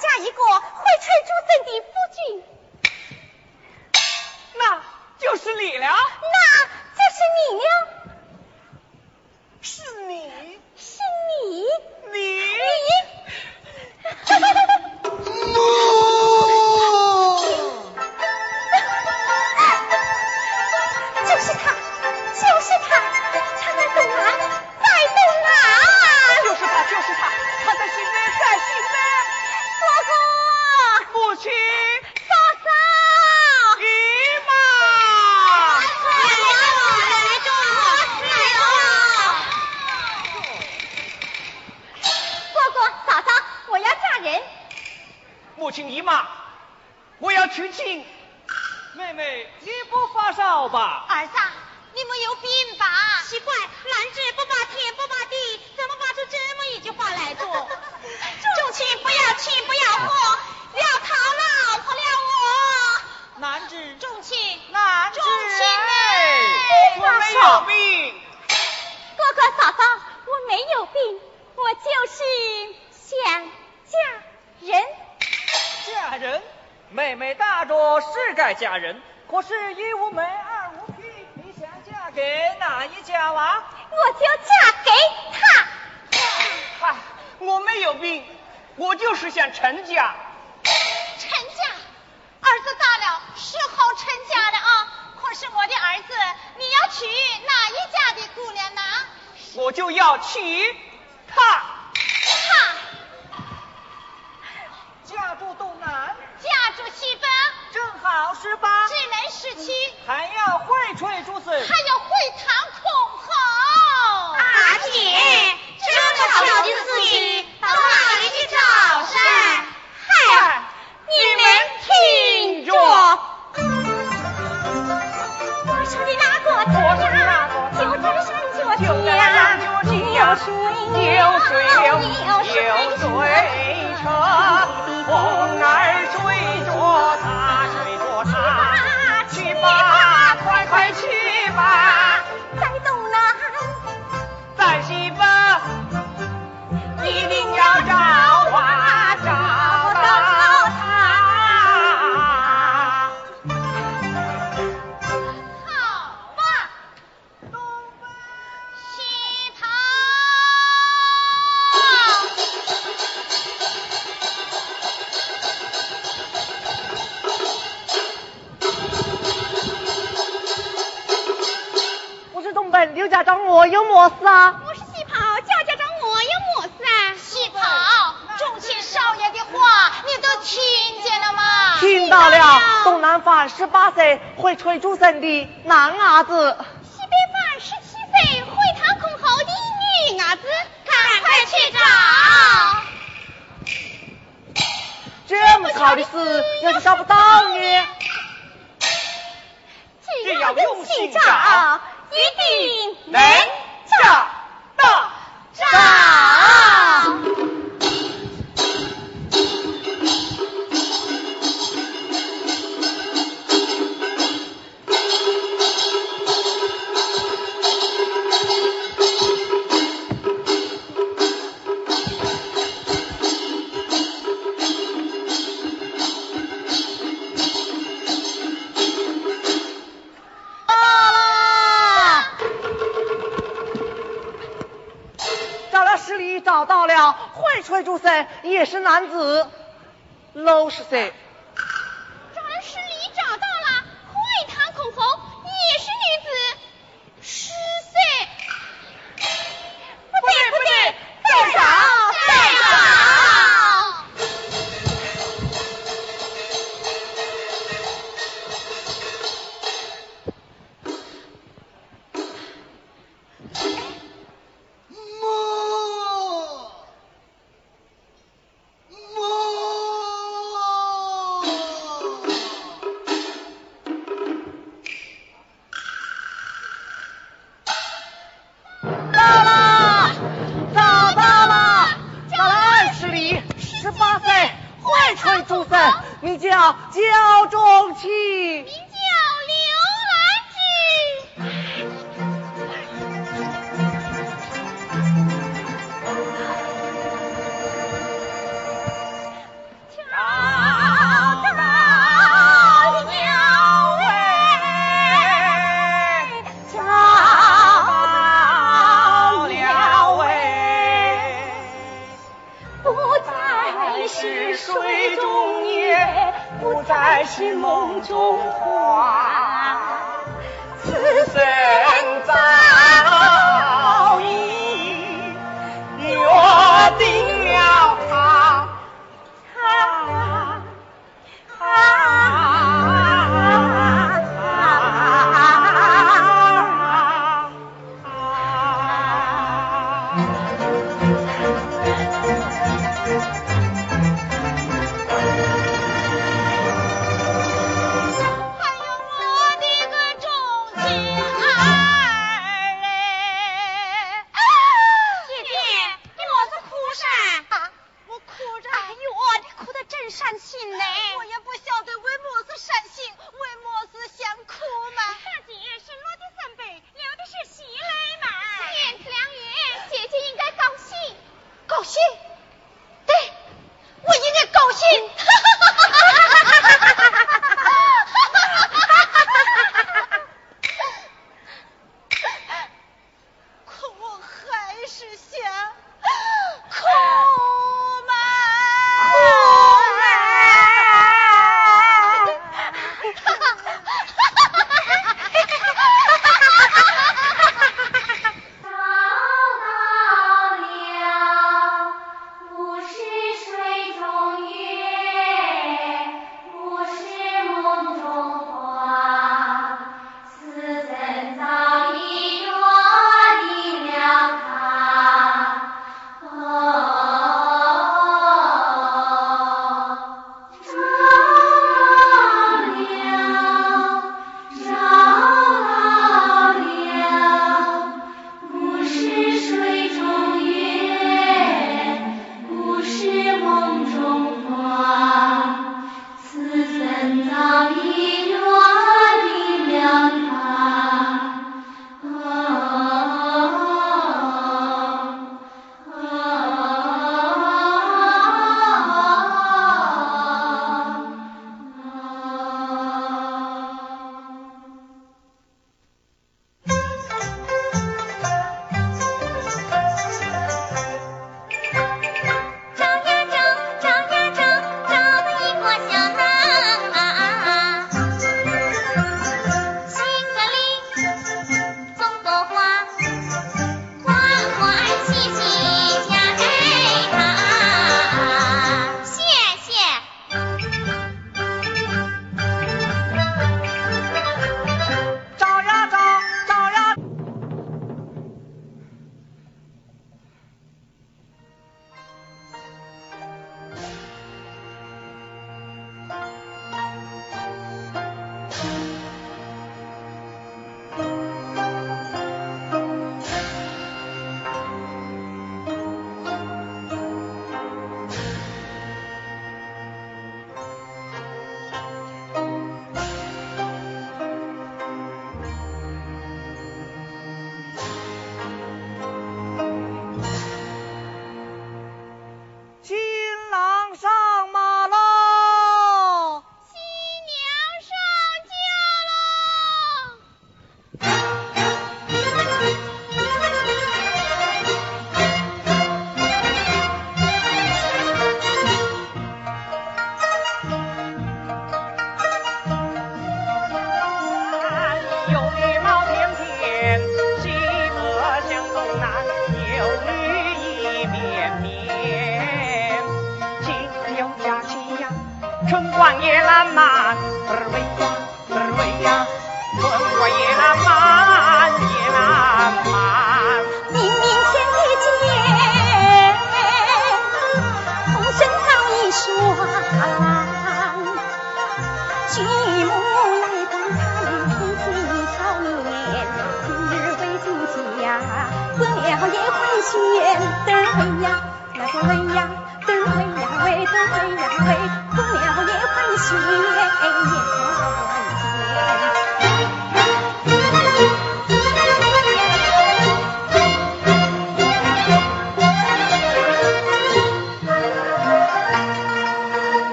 嫁一个会吹竹笙的夫君。那就是你了。那就是你了。是你。是你。你。你。母亲，姨妈，我要娶亲。妹妹，你不发烧吧？儿子，你没有病吧？奇怪，男子不把天不把地，怎么发出这么一句话来着？重情不要妻不要货，要讨老婆了我。男子重情，男子，重情哎，我没有病。哥哥嫂嫂，我没有病，我就是想嫁人。嫁人。妹妹大着是该嫁人，可是一无门二无聘，你想嫁给哪一家娃？我就嫁给他。嗨，我没有病，我就是想成家。成家，儿子大了，是好成家的啊。可是我的儿子，你要娶哪一家的姑娘呢？我就要娶她。她。嫁住东南。嫁住西北，正好十八，只能十七，还要会吹竹子还，要会弹箜篌。阿姐，这么巧的事情到哪里去找噻？嗨，你们听着，我说的那个家呀，就在山脚下，有水有水流，有水车。风儿吹着它，吧，快快去吧，在东南，在西北，一定要找刘家长，我有么事啊？我是喜跑，焦家长，我有么事啊？喜跑，重庆少爷的话你都听见了吗？听到了。东南方十八岁，会吹竹笙的男伢子。西北方十七岁，会弹箜篌的女伢子，赶快去找。这么巧的事，要是找不到呢？只要用心找。一定能找到找。也是男子，六十岁。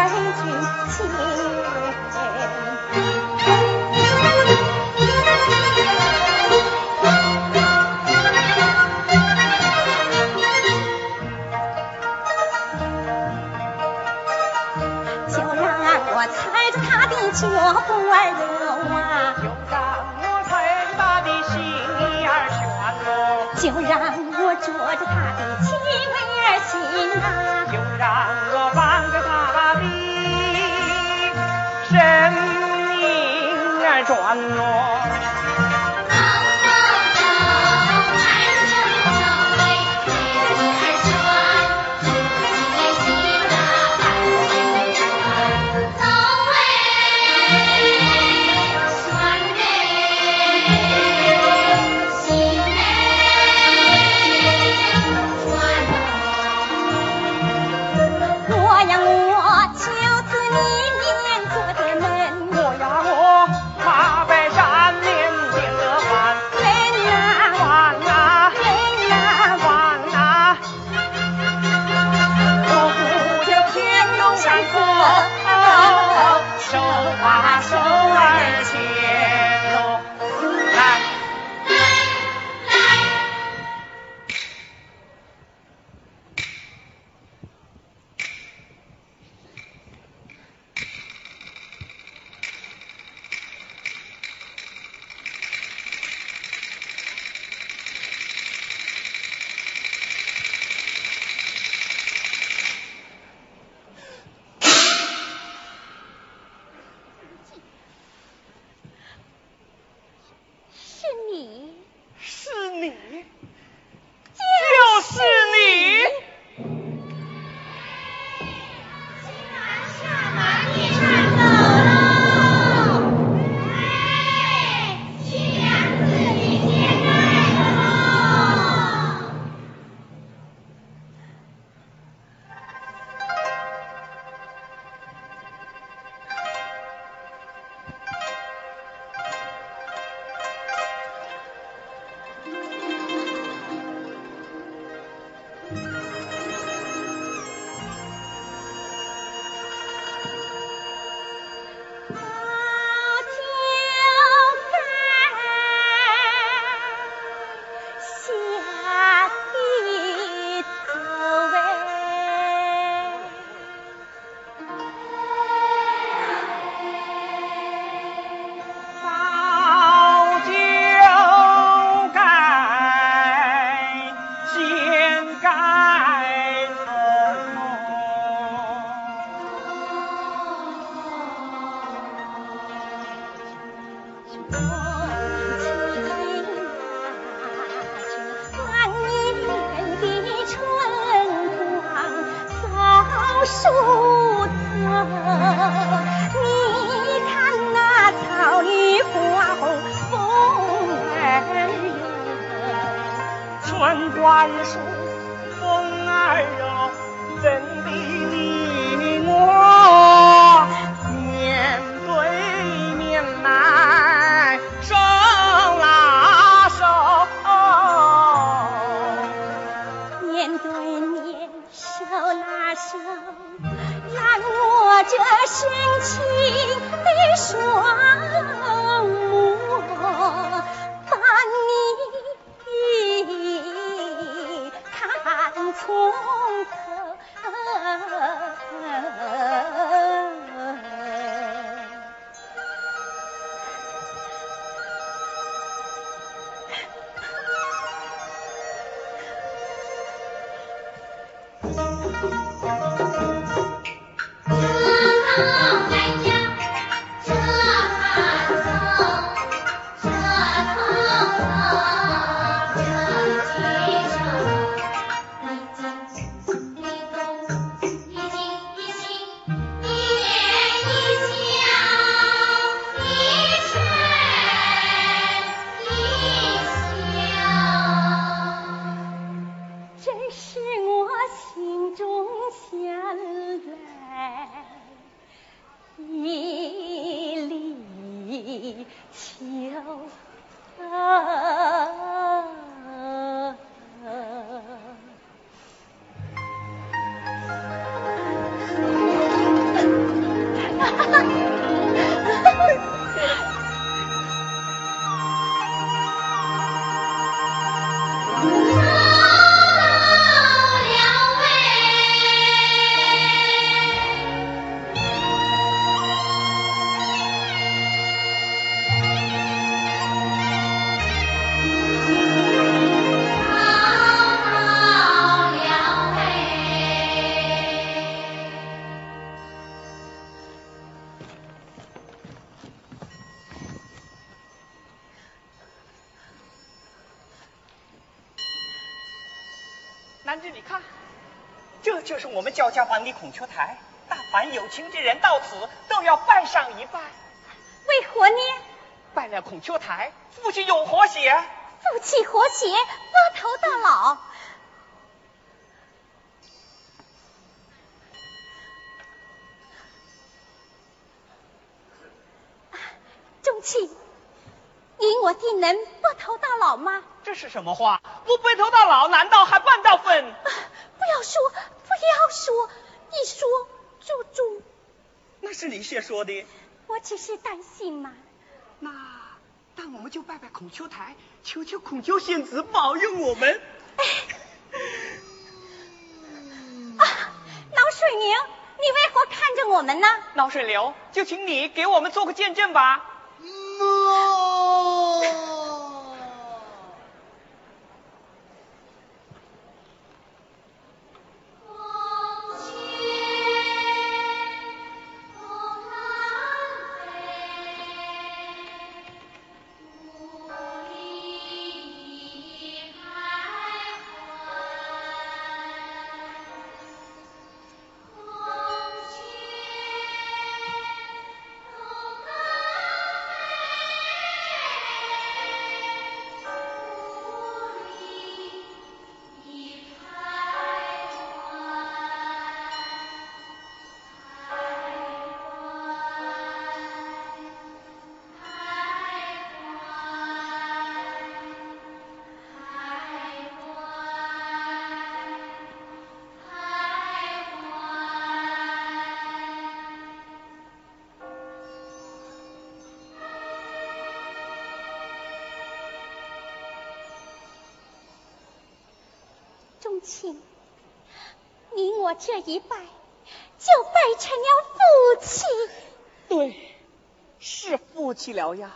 Hãy. 就是我们焦家房的孔雀台。但凡有情之人到此，都要拜上一拜。为何呢？拜了孔雀台，夫妻永和谐。夫妻和谐，白头到老。钟庆，你我定能白头到老吗？这是什么话？不白头到老，难道还半道分？不要说，不要说，你说，猪猪。那是你先说的。我只是担心嘛。那，那我们就拜拜孔丘台，求求孔丘仙子保佑我们。啊，老水牛，你为何看着我们呢？老水流，就请你给我们做个见证吧。钟亲，你我这一拜，就拜成了夫妻。对，是夫妻了呀。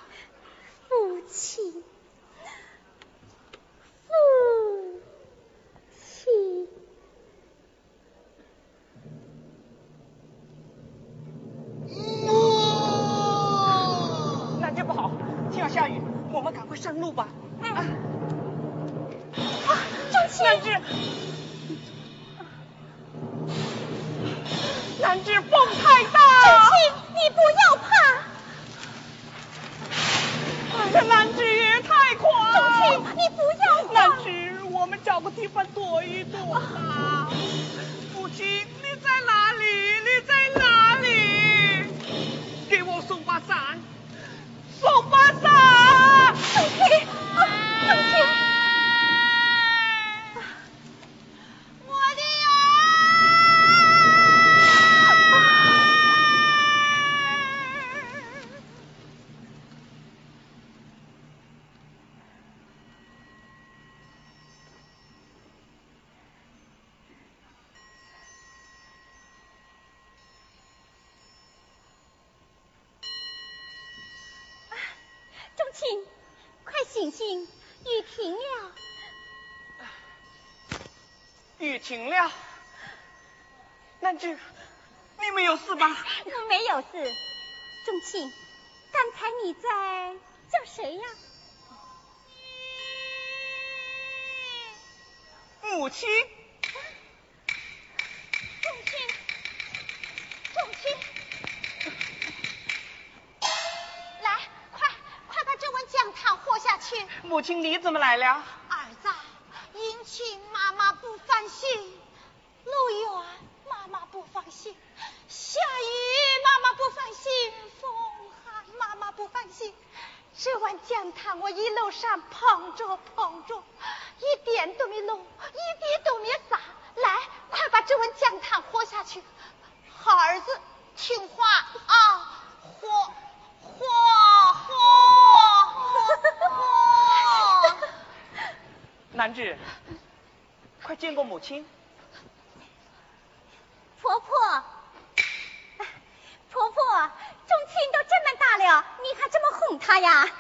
我没有事。钟情，刚才你在叫谁呀？母亲。钟情，钟情，来，快快把这碗姜汤喝下去。母亲，你怎么来了？儿子，殷勤妈妈不放心，路远妈妈不放心，下雨妈妈不放心，风寒妈妈不放心。这碗姜汤我一路上捧着捧着，一点都没漏，一滴都没洒。来，快把这碗姜汤喝下去。好儿子，听话啊，喝喝喝喝喝。南芝，快见过母亲。婆婆，婆婆，钟情都这么大了，你还这么哄她呀？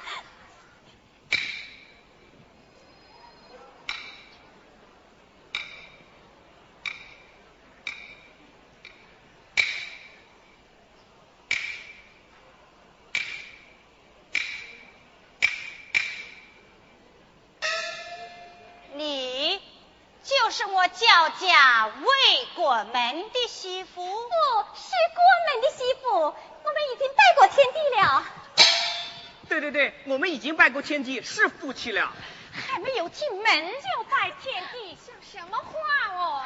你就是我叫家未过门的媳妇。不是过门的媳妇，我们已经拜过天地了。对对对，我们已经拜过天地，是夫妻了。还没有进门就拜天地，像什么话哦？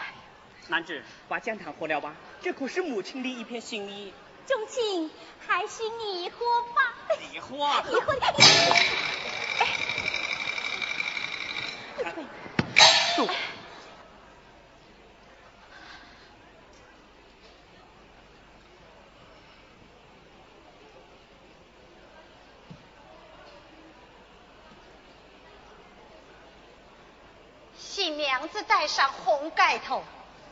男子，把姜糖喝了吧，这可是母亲的一片心意。钟情，还是你喝吧。你喝。你喝。走。新娘子盖上红盖头，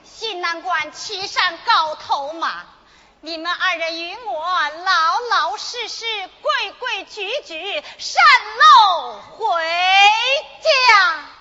新郎官骑上高头马。你们二人与我老老实实、规规矩矩上楼回家。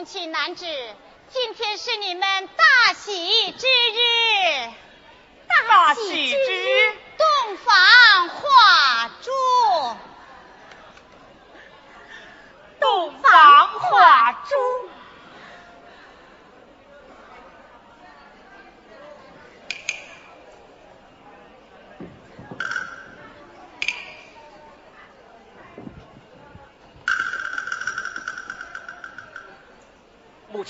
众卿男子，今天是你们大喜之日，大喜之日，洞房花烛。洞房花烛。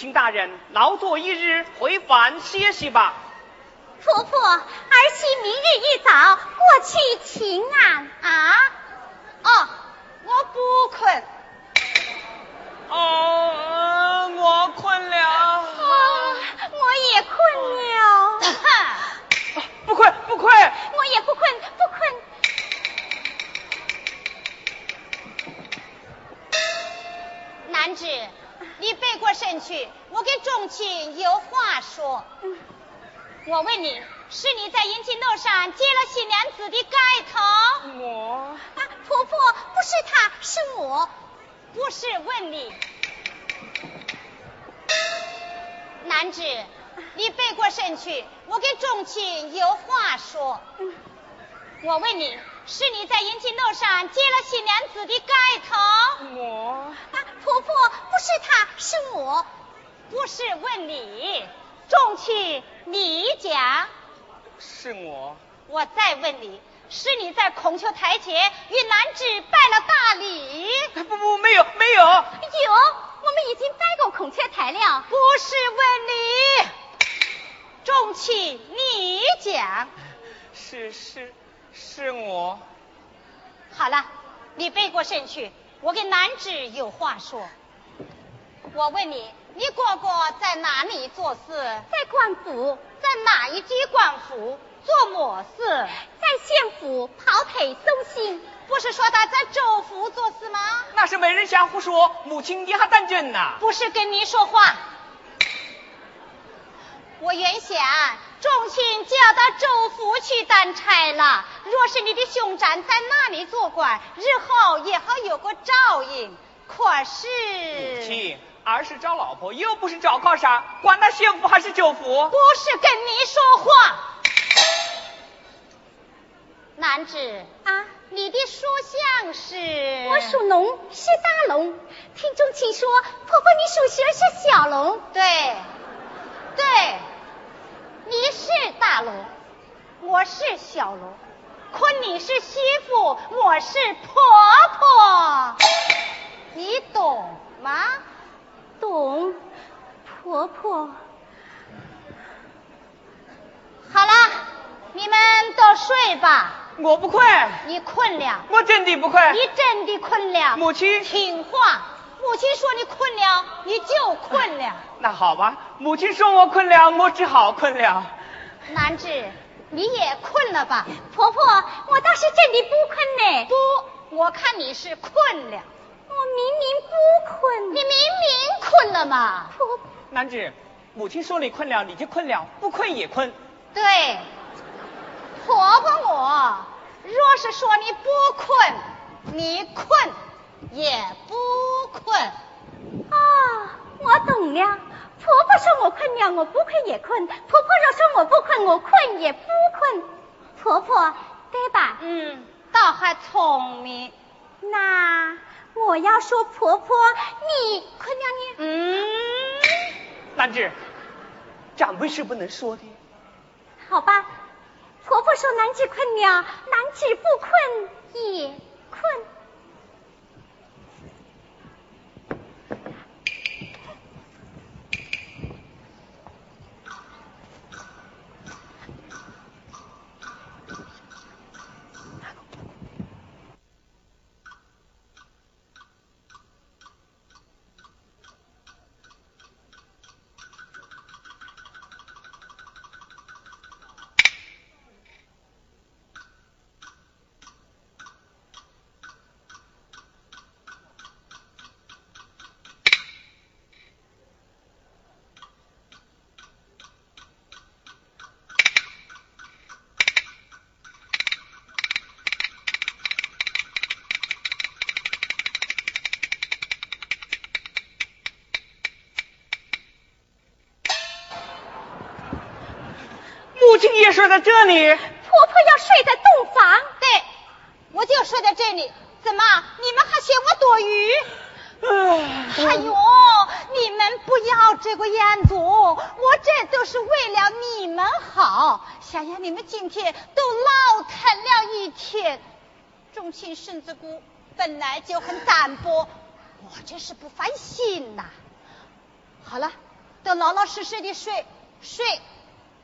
请大人劳作一日，回房歇息吧。婆婆，儿媳明日一早过去请安。啊？哦，我不困。哦，我困了。哦，我也困了。不困不困。我也不困不困。南芷，你背过身去，我跟众亲有话说。我问你，是你在迎亲楼上接了新娘子的盖头？我啊，婆婆，不是他，是我。不是问你，南芷，你背过身去，我跟众亲有话说。我问你，是你在迎亲楼上接了新娘子的盖头？我啊，婆婆，不是他，是我。不是问你，众亲你讲。是我。再问你，是你在孔雀台前与男子拜了大礼？不不，没有没有。有，我们已经拜过孔雀台了。不是问你，众亲你讲。是是是我。好了，你背过身去，我跟男子有话说。我问你，你哥哥在哪里做事？在官府。在哪一级官府做么事？在县府跑腿送信。不是说他在州府做事吗？那是没人瞎胡说，母亲你还当真呐？不是跟你说话。我原想众亲就要到州府去当差了，若是你的兄长在那里做官，日后也好有个照应。可是，母亲，儿是找老婆，又不是找靠山，管他县府还是州府。不是跟你说话。南子啊，你的属相是？我属龙，是大龙。听众请说，婆婆你属蛇是小龙。对，对，你是大龙，我是小龙，可你是媳妇，我是婆婆，你懂吗？懂，婆婆。好了，你们都睡吧。我不困。你困了。我真的不困。你真的困了。母亲。听话，母亲说你困了，你就困了。那好吧，母亲说我困了，我只好困了。南芷，你也困了吧？婆婆，我倒是真的不困呢。不，我看你是困了。我明明不困。你明明困了嘛。婆。南芷，母亲说你困了，你就困了，不困也困。对。婆婆我，若是说你不困，你困也不困。啊，我懂了。婆婆说我困了，我不困也困；婆婆若说我不困，我困也不困。婆婆，对吧？嗯，倒还聪明。那我要说婆婆，你困了你？嗯。兰芝，长辈是不能说的。好吧。婆婆说：“男子困了，男子不困也困。”别睡在这里？婆婆要睡在洞房。对我就睡在这里。怎么你们还嫌我多余哎呦你们不要这个样子我这都是为了你们好。想想你们今天都闹腾了一天重庆身子骨本来就很单薄我这是不放心呐。好了都老老实实的睡睡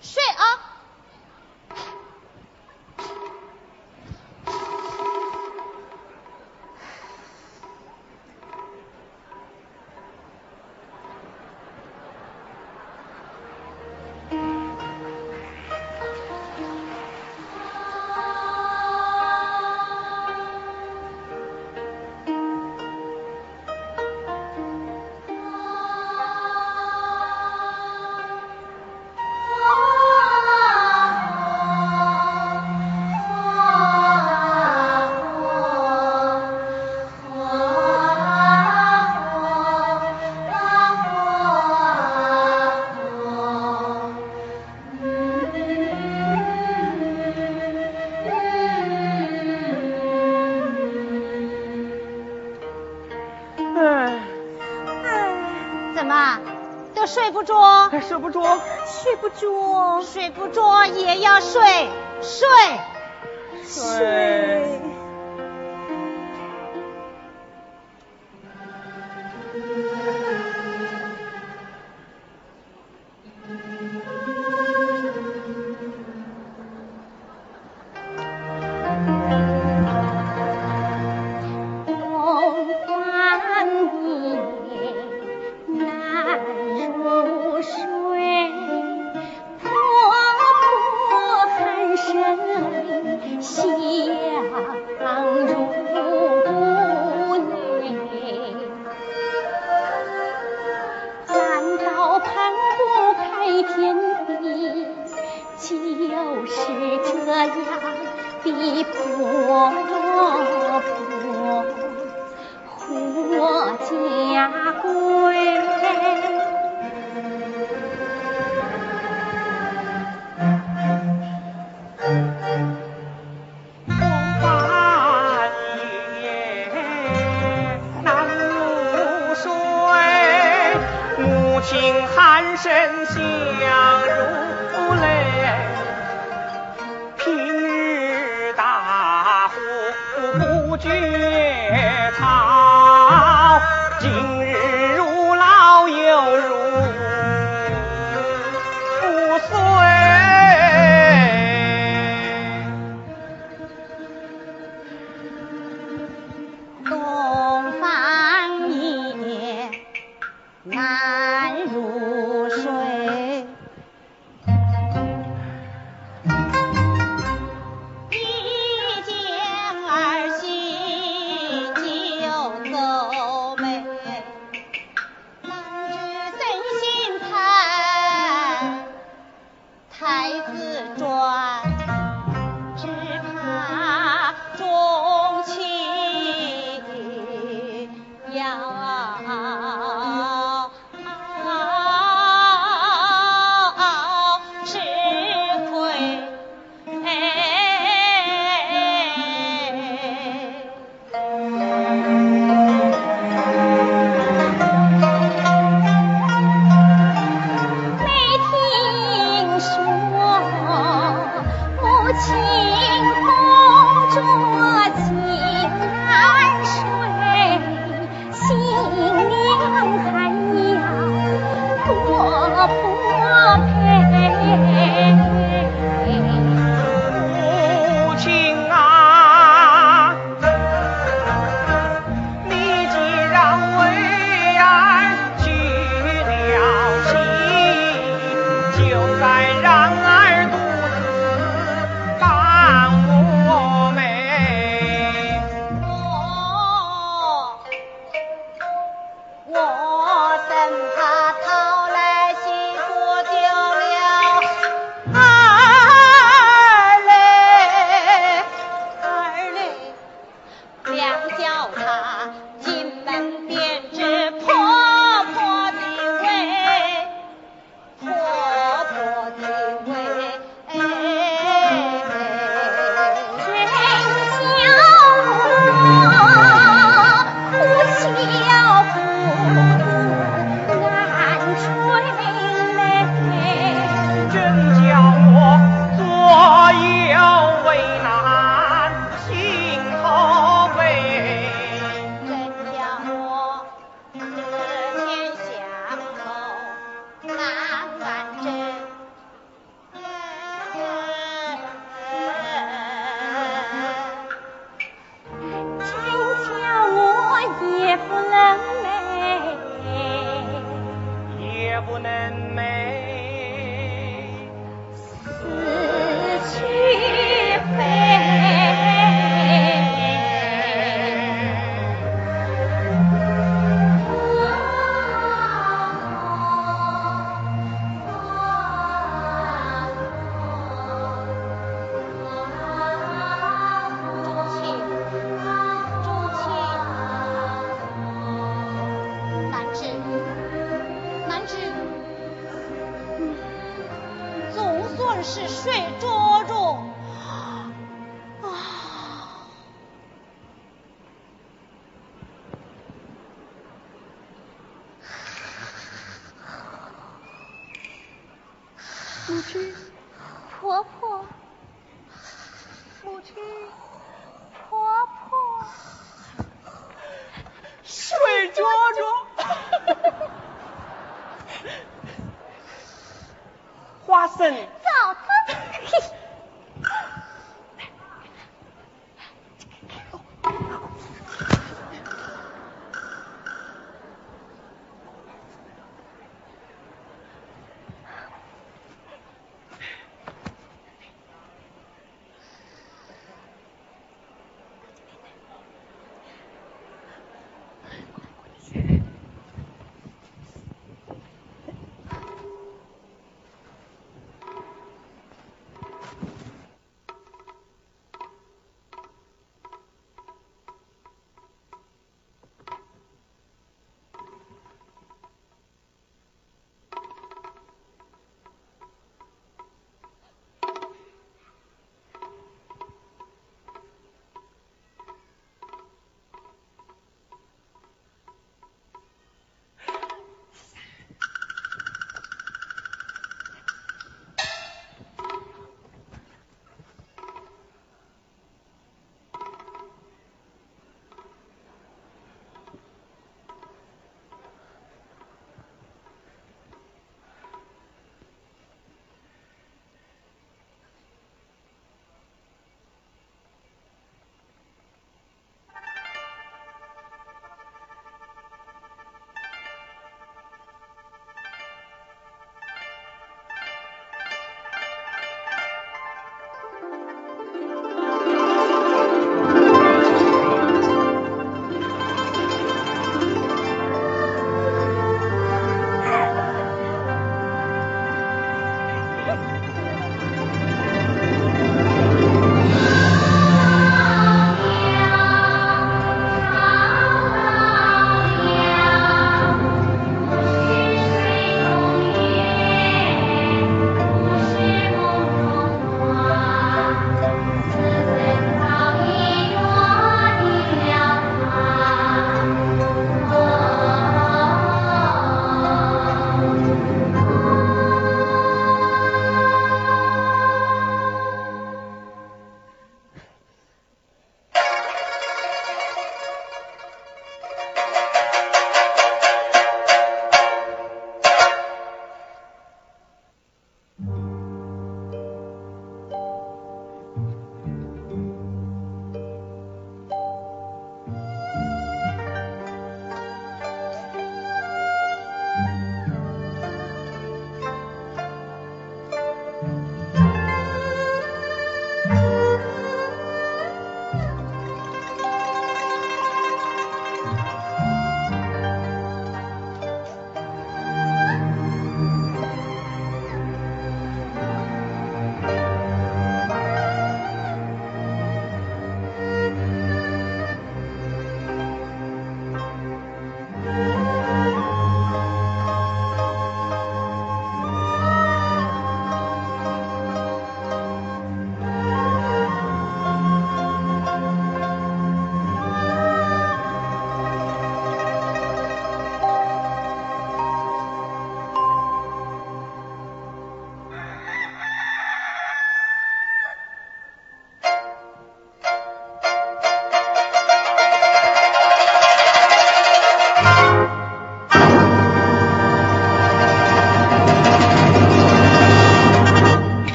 睡啊。睡不着。睡不着。睡不着也要睡。睡。睡。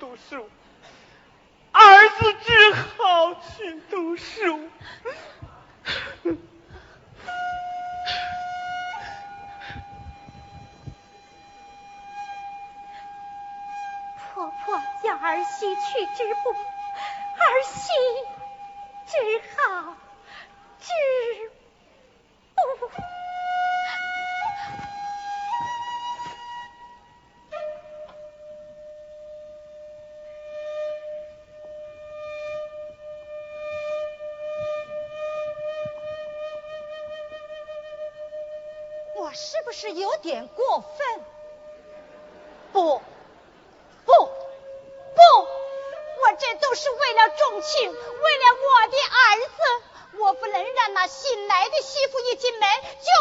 都是我是有点过分？不，不，不，我这都是为了重庆，为了我的儿子。我不能让那新来的媳妇一进门就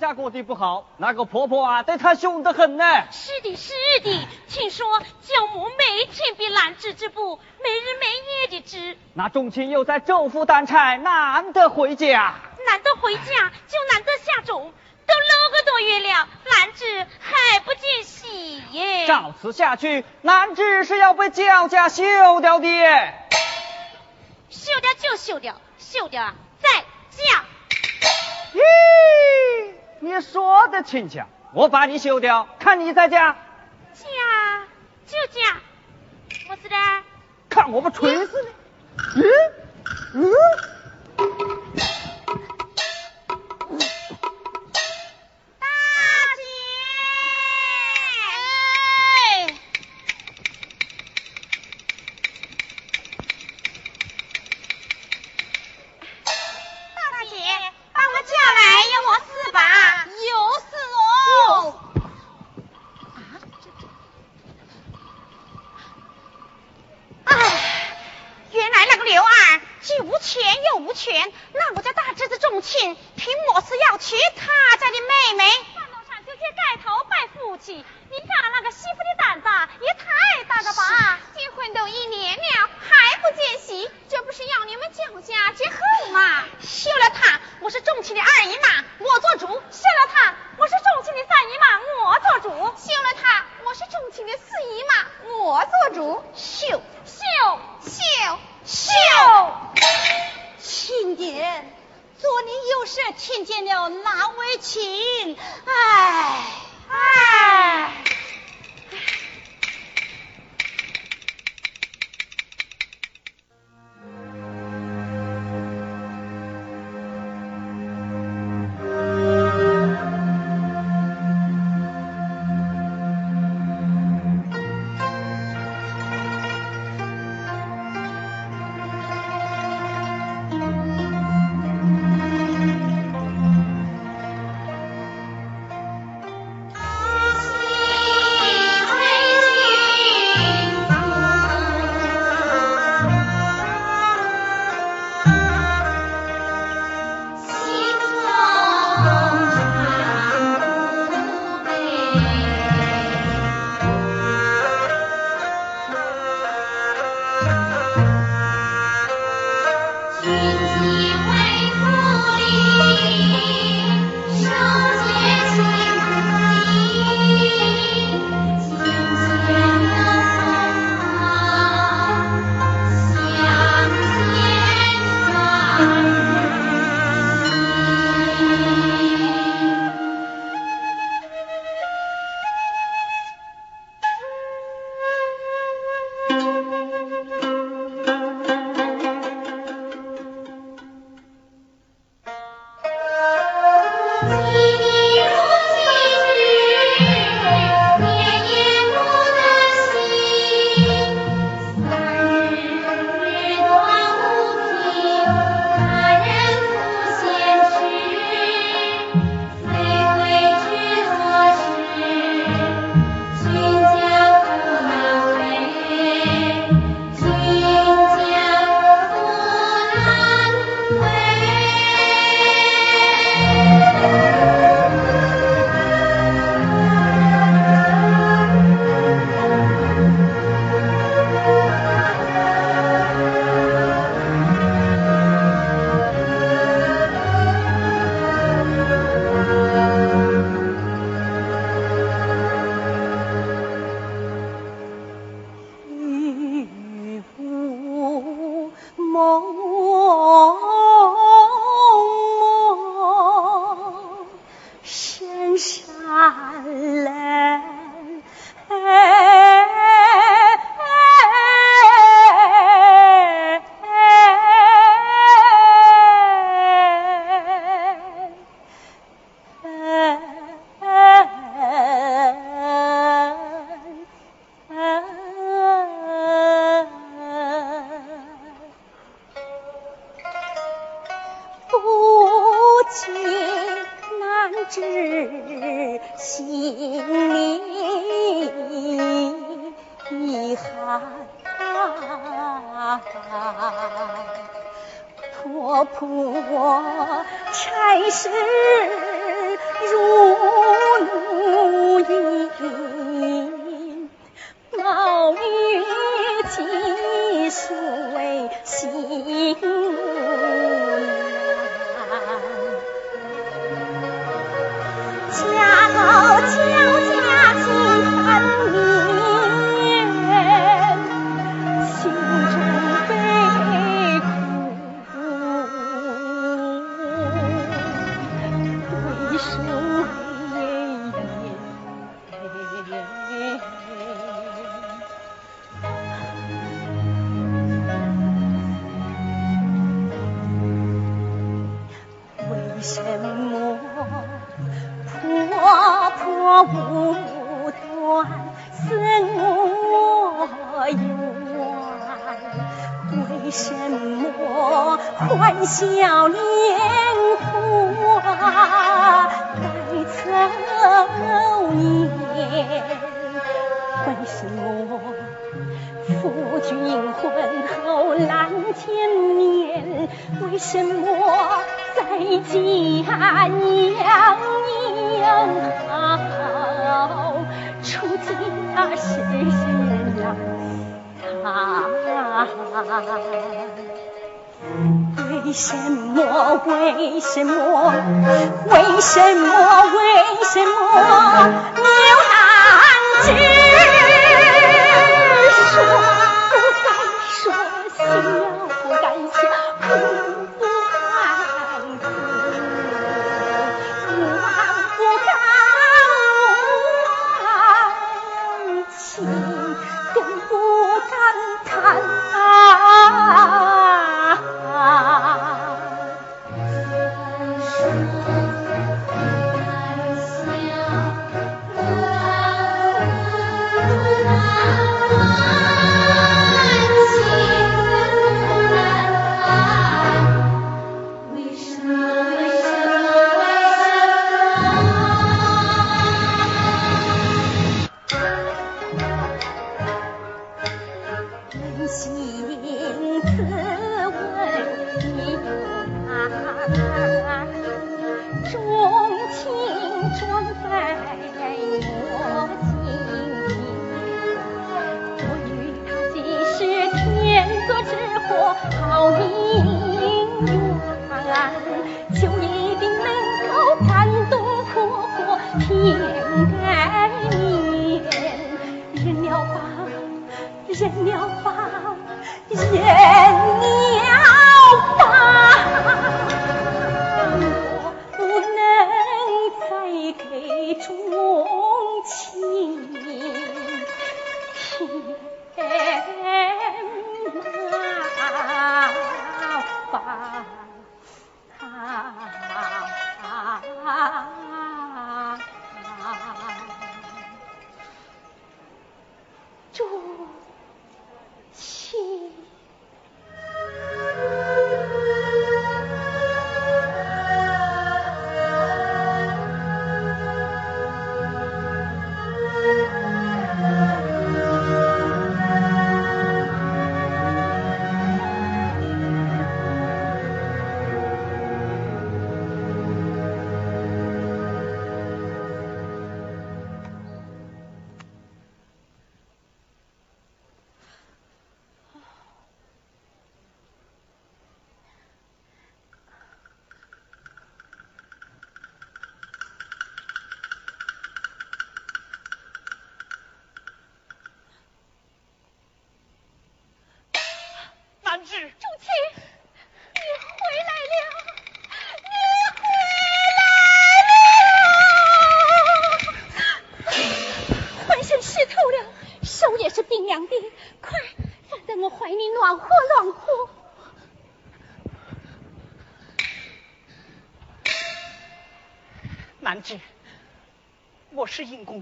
家过得不好，那个婆婆啊对她凶得很呢。是的，是的，听说焦母每天比兰芝织布，没日没夜的织，那众亲又在州府担差，难得回家。难得回家就难得下种，都六个多月了，兰芝还不见喜耶。照此下去，兰芝是要被焦家休掉的。休掉就休掉，休掉啊说的轻巧，我把你休掉，看你在家，嫁就嫁，我是的。看我不锤死你！嗯嗯。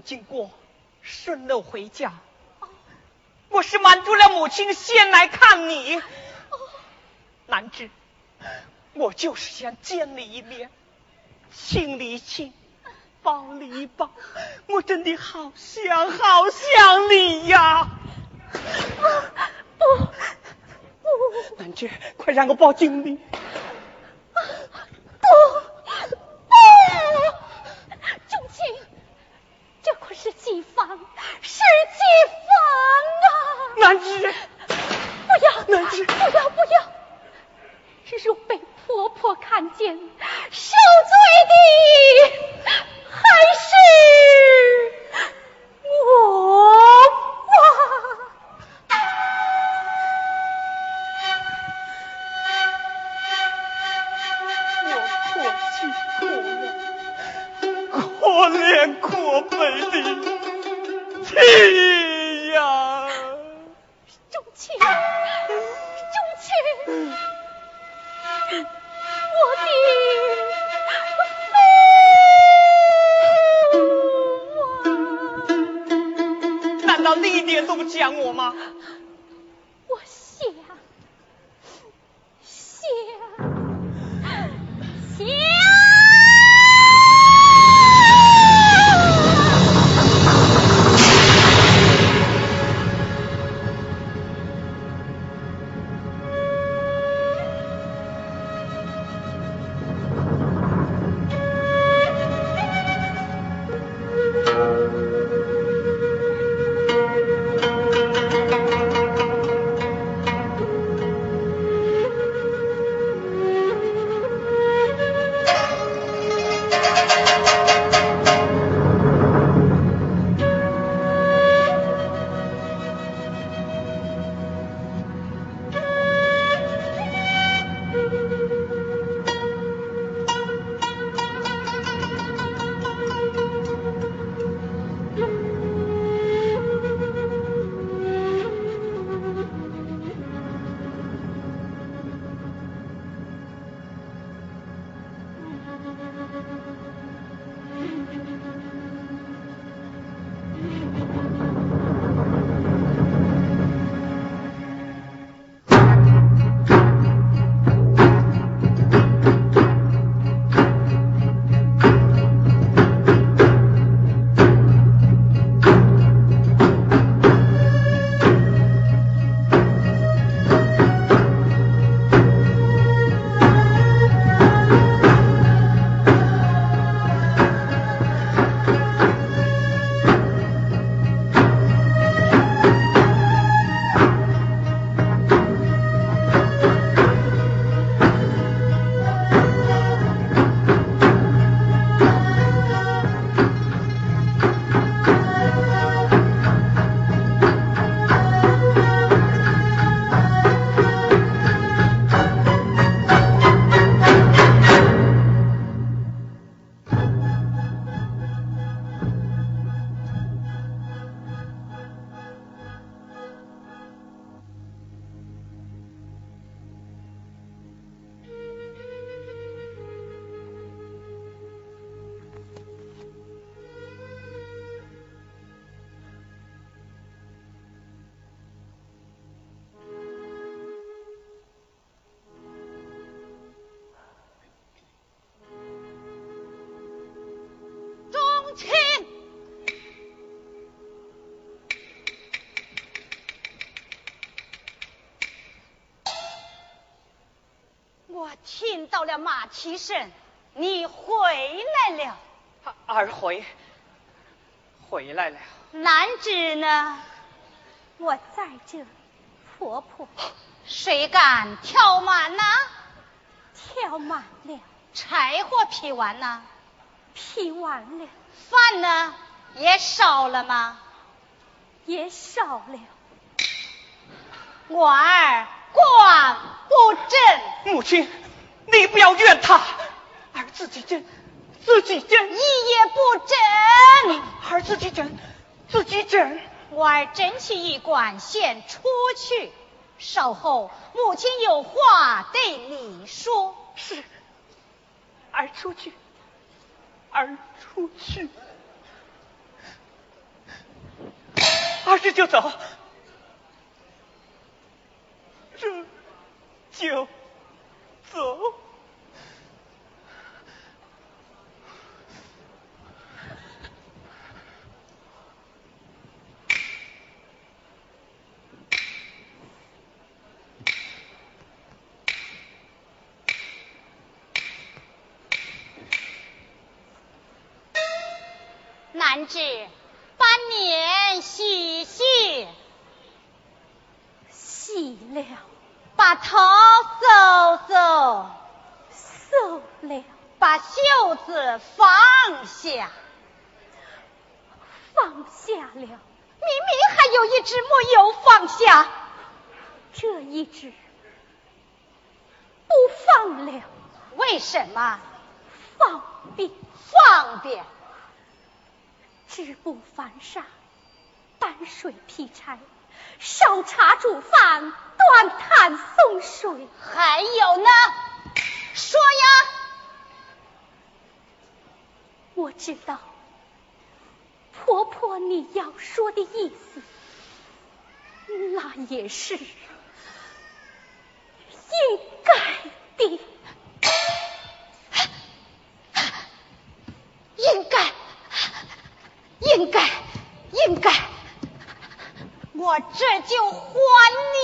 经过，顺路回家。我是瞒住了母亲，先来看你。兰芝，我就是想见你一面，亲你一亲，抱你一抱，我真的好想好想你呀！不不，南芝，快让我抱紧你。到了马蹄声，你回来了。二回回来了。男子呢？我在这，婆婆谁敢挑满呢？挑满了，柴火劈完呐？劈完了，饭呢？也烧了吗？也烧了。我儿管不正，母亲，你不要怨他，儿自己挣，自己挣，一也不正。儿自己挣，自己挣。我儿真去医馆先出去，稍后母亲有话对你说。是，儿出去，儿出去，儿子就走，这就走。南至半年喜讯，喜了，把头收收，收了，把袖子放下。放下了，明明还有一只没有放下，这一只不放了，为什么？方便方便。织布纺纱，担水劈柴，烧茶煮饭，端炭送水，还有呢？说呀！我知道婆婆你要说的意思，那也是应该的，应该。应该，应该，我这就还你。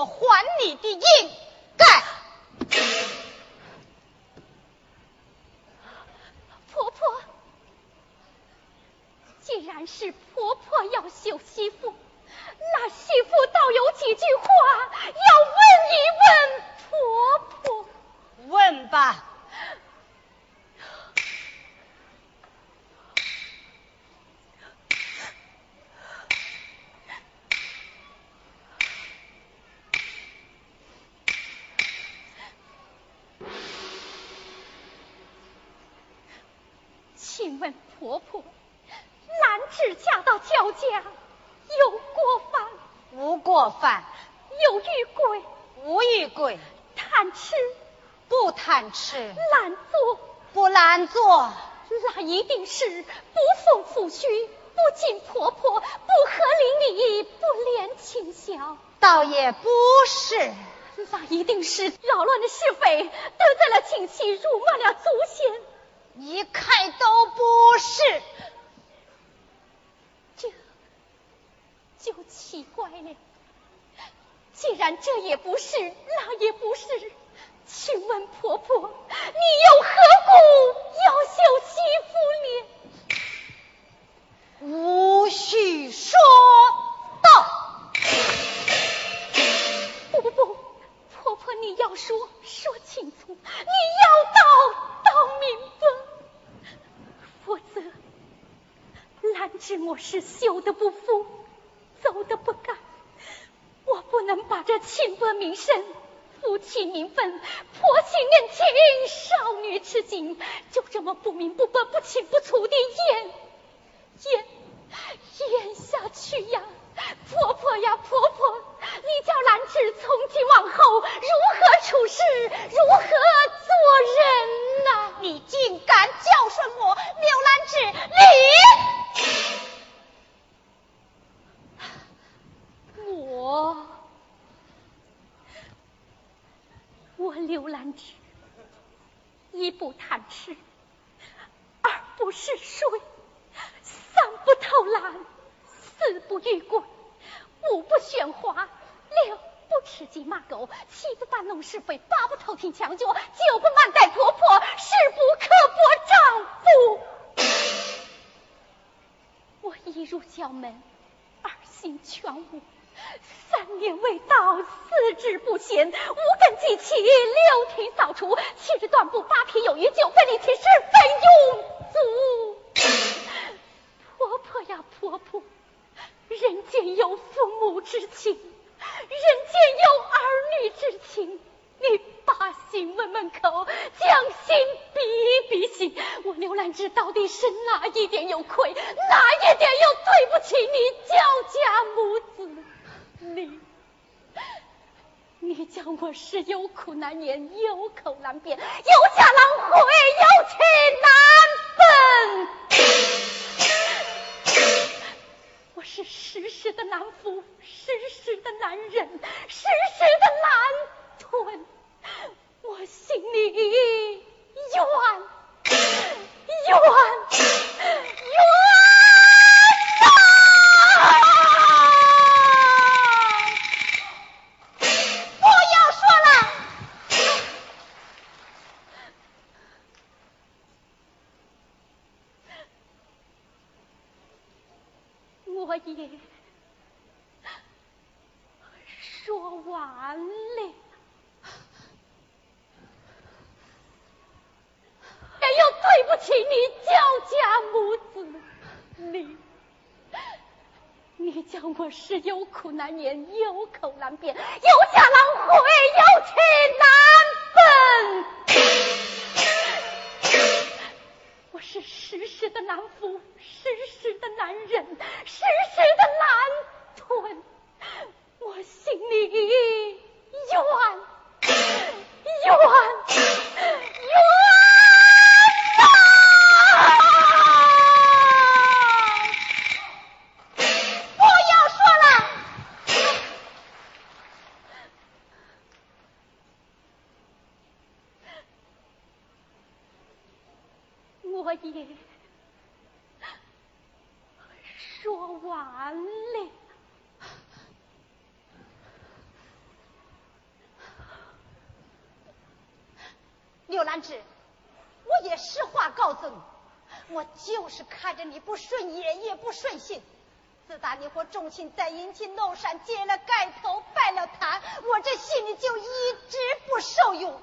我还你的印。一定是不奉父须，不敬婆婆，不合邻里，不怜亲小。倒也不是。那一定是扰乱了是非，得罪了亲戚，辱骂了祖先。一看都不是，这就奇怪了。既然这也不是，那也不是，请问婆婆，你又何故要休媳妇呢？无需说道。不不不，婆婆你要说说清楚，你要道道明白。否则，兰芝我是修的不服，走的不干。我不能把这清白名声、夫妻名分、婆媳恩情、少女之情，就这么不明不白、不清不楚的演演演下去呀！婆婆呀，婆婆，你叫兰芝从今往后如何处事，如何做人呐？你竟敢教训我，刘兰芝，你！我我刘兰芝，一不贪吃，二不嗜睡，三不偷懒。四不遇鬼，五不喧哗，六不吃鸡骂狗，七不搬弄是非，八不偷听抢救，九不慢待婆婆，十不刻薄丈夫。我一入校门，二心全无，三年未到，四肢不闲，五根积气，六天扫除，七日断步，八天有余，九分力气，十分用足。婆婆呀，婆婆。人间有父母之情，人间有儿女之情。你把心问问口，将心比比心。我刘兰芝到底是哪一点有亏，哪一点又对不起你焦家母子？你，你讲我是有苦难言，有口难辩，有家难回，有妻难分。我是时时的难服，时时的难忍，时时的难吞。我心里冤冤冤不要说了，我也说完了。哎呦，对不起你焦家母子，你你讲我是有苦难言，有口难辩，有家难回，有情难分。我是时时的难服，时时的难忍，时时的难吞。我心里冤冤冤。我也说完了。刘兰芝，我也实话告诉你，我就是看着你不顺眼，也不顺心。自打你和仲卿在阴秦楼山结了盖头，拜了堂，我这心里就一直不受用。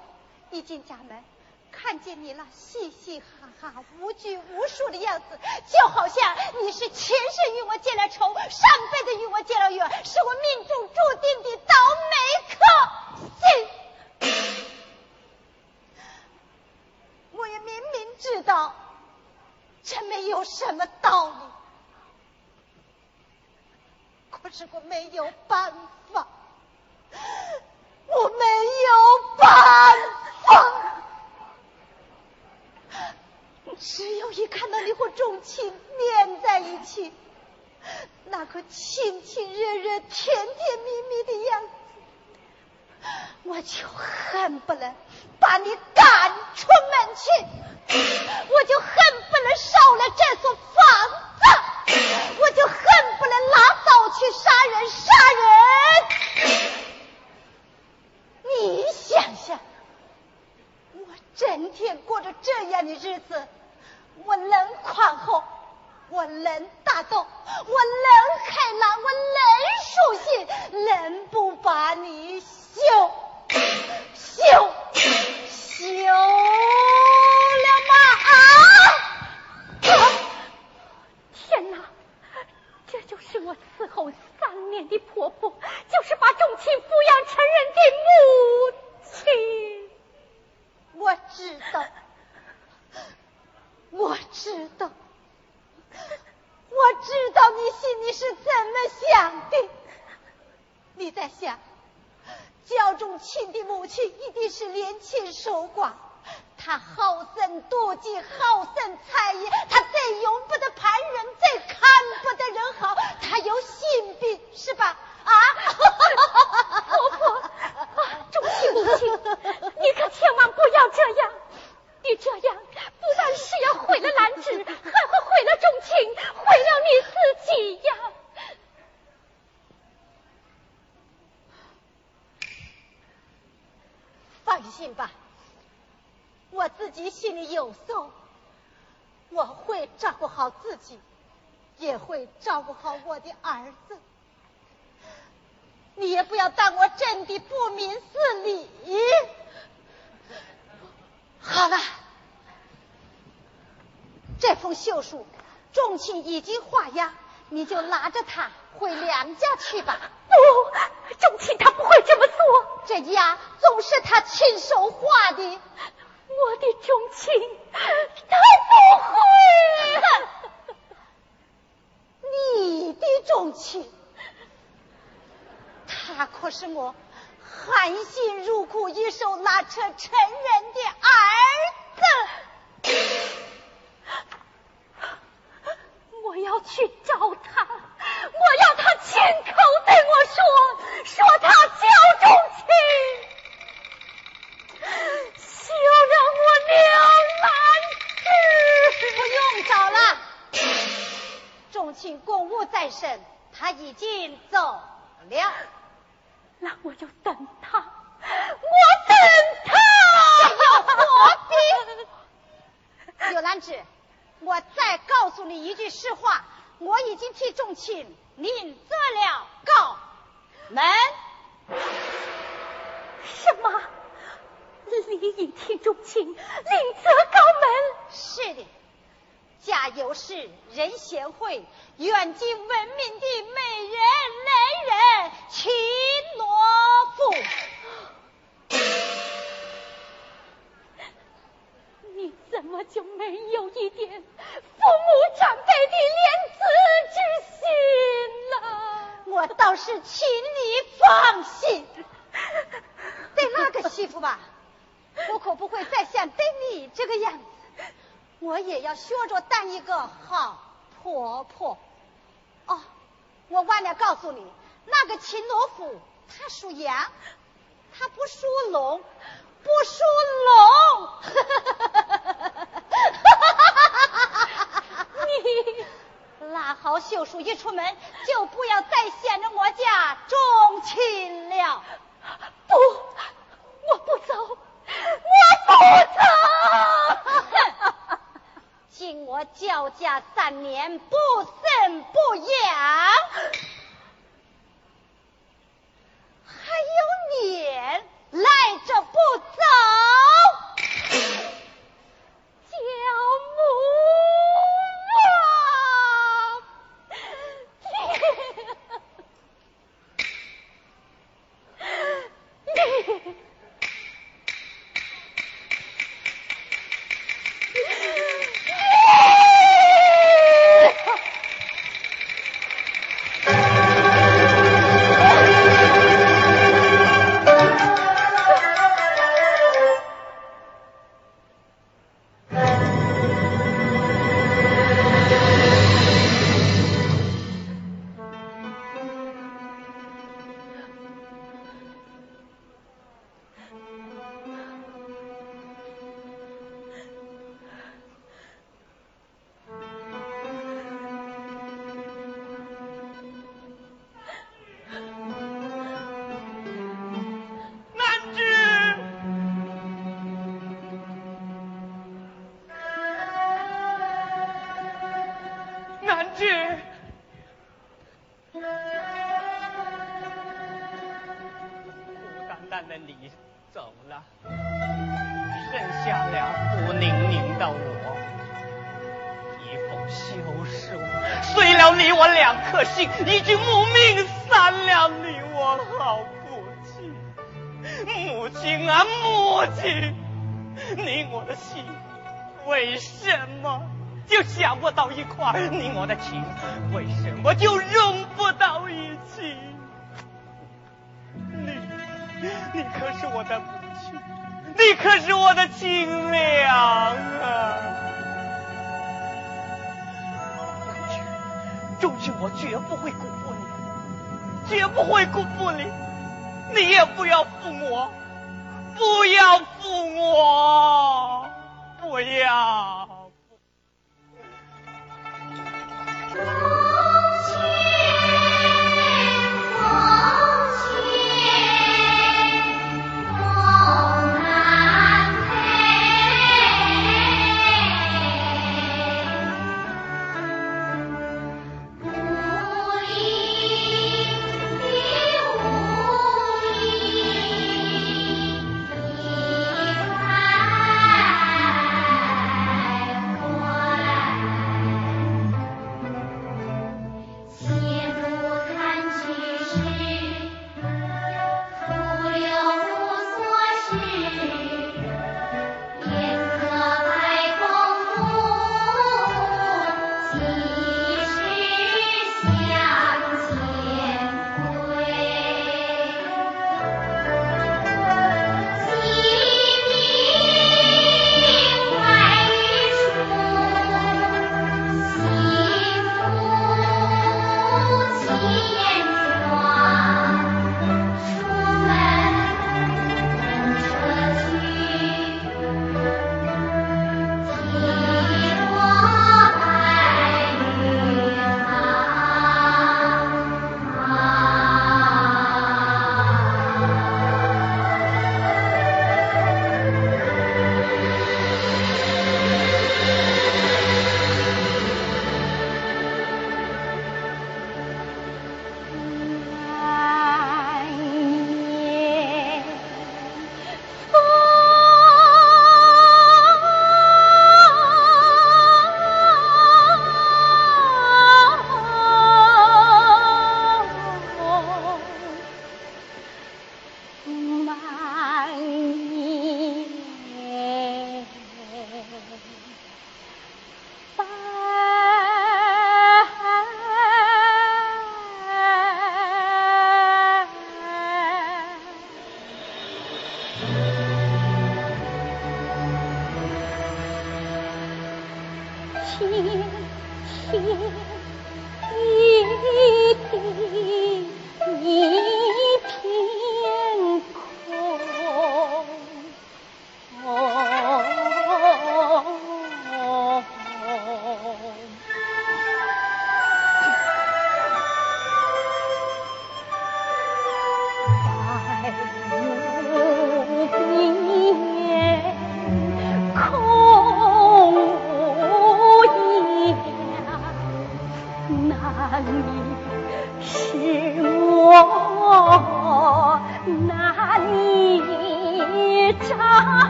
一进家门，看见你了，嘻嘻哈哈、无拘无束的样子，就好像你是前世与我结了仇，上辈子与我结了缘，是我命中注定的倒霉克星。我也明明知道，这没有什么道理，可是我没有办法，我没有办法。只有一看到你和钟情连在一起，那个亲亲热热、甜甜蜜蜜的样子。我就恨不能把你赶出门去，我就恨不能烧了这所房子，我就恨拿刀去杀人杀人。你想想，我整天过着这样的日子，我能宽厚，我能大度，我能开朗，我能舒心，能不把你休休休了吗？啊！天哪！这就是我伺候三年的婆婆，就是把重情抚养成人的母亲。我知道，我知道，我知道你心里是怎么想的。你在想，焦仲卿的母亲一定是年轻守寡，她好生妒忌，好生猜疑，他最用不得旁人，最看不得人好，他有心病，是吧？啊！婆婆，啊，钟情母亲，你可千万不要这样！你这样不但是要毁了兰芝，还会毁了钟情，毁了你自己呀！放心吧，我自己心里有数，我会照顾好自己，也会照顾好我的儿子。你也不要当我真的不明事理。好了，这封休书，仲卿已经画押，你就拿着它回娘家去吧。不，钟情他不会这么做。这押总是他亲手画的。我的钟情，他不会。你的钟情，他可是我含辛茹苦一手拉扯成人的儿子。我要去找他，我要他亲口对我说，说他叫钟情，休让我两难不用找了，重情公务在身，他已经走了。那我就等他，我等他，又何必？有兰芝，我再告诉你一句实话，我已经替仲卿领责了告门。什么？李已听钟情，另择高门。是的，家有事，人贤惠，远近闻名的美人美人秦罗府。你怎么就没有一点父母长辈的怜子之心呢？我倒是请你放心，对那个媳妇吧，我可不会再像对你这个样子，我也要学着当一个好婆婆。哦，我忘了告诉你，那个秦罗府他属羊，他不属龙，不属龙。你拉好秀书一出门，就不要再想着我家钟情了。不，我不走，我不走，今我教家三年不生不养，还有脸赖着不走，焦母。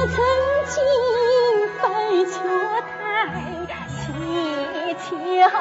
我曾经拜秋台祈求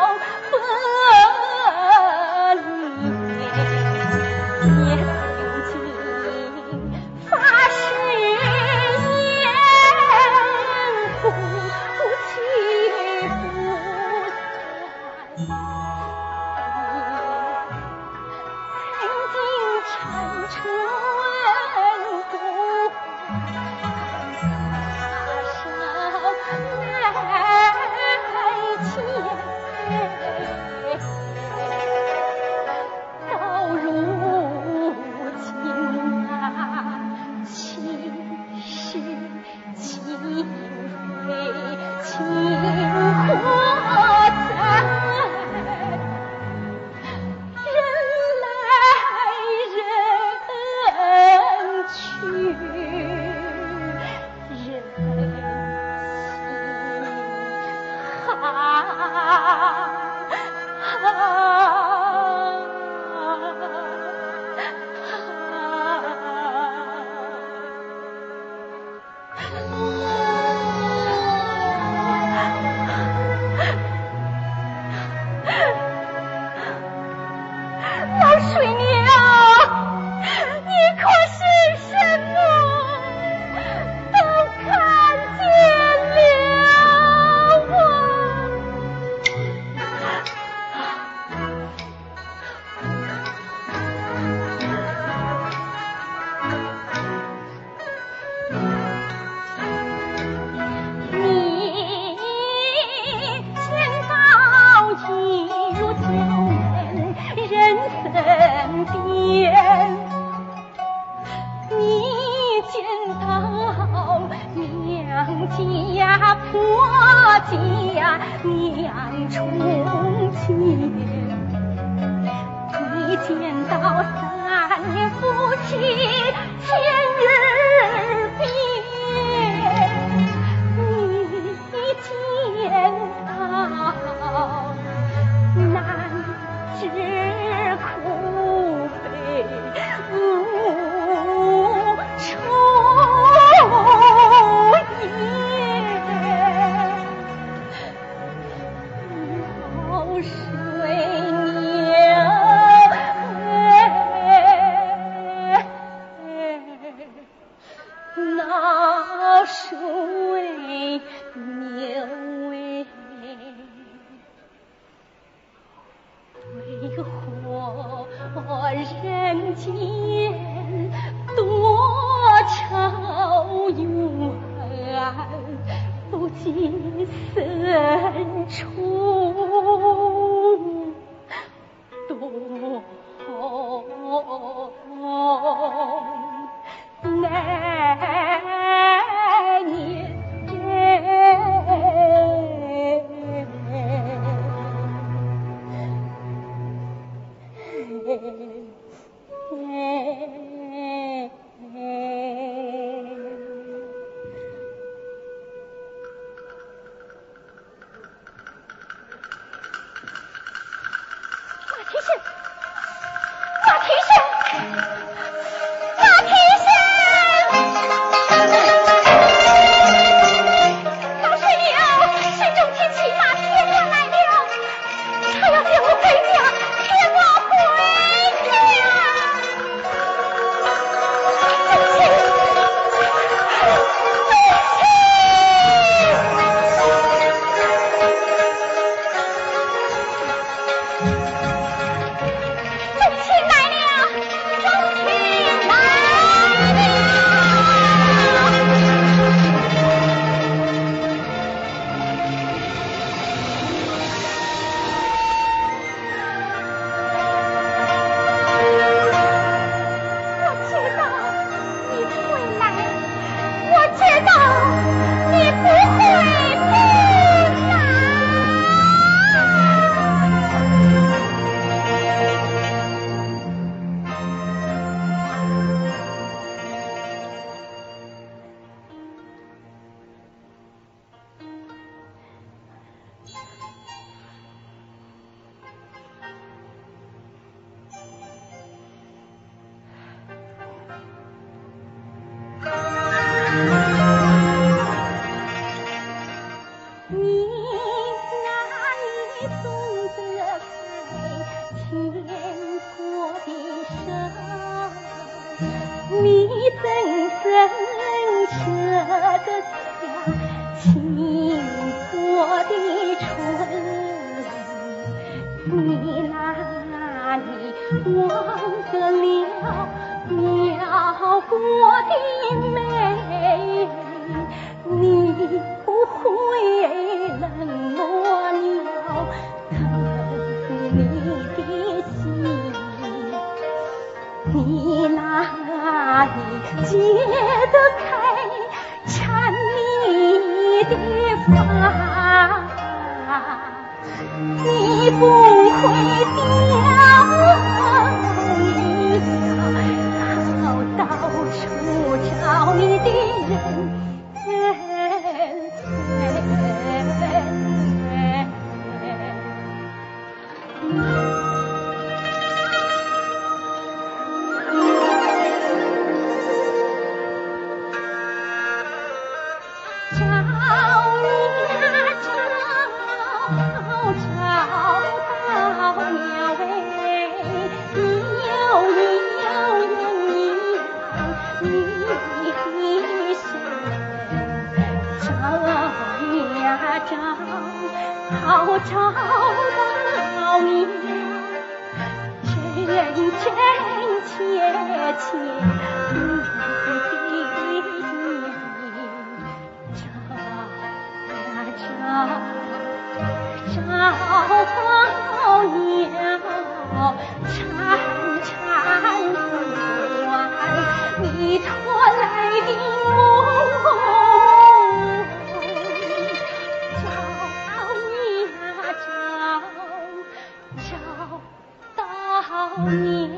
你。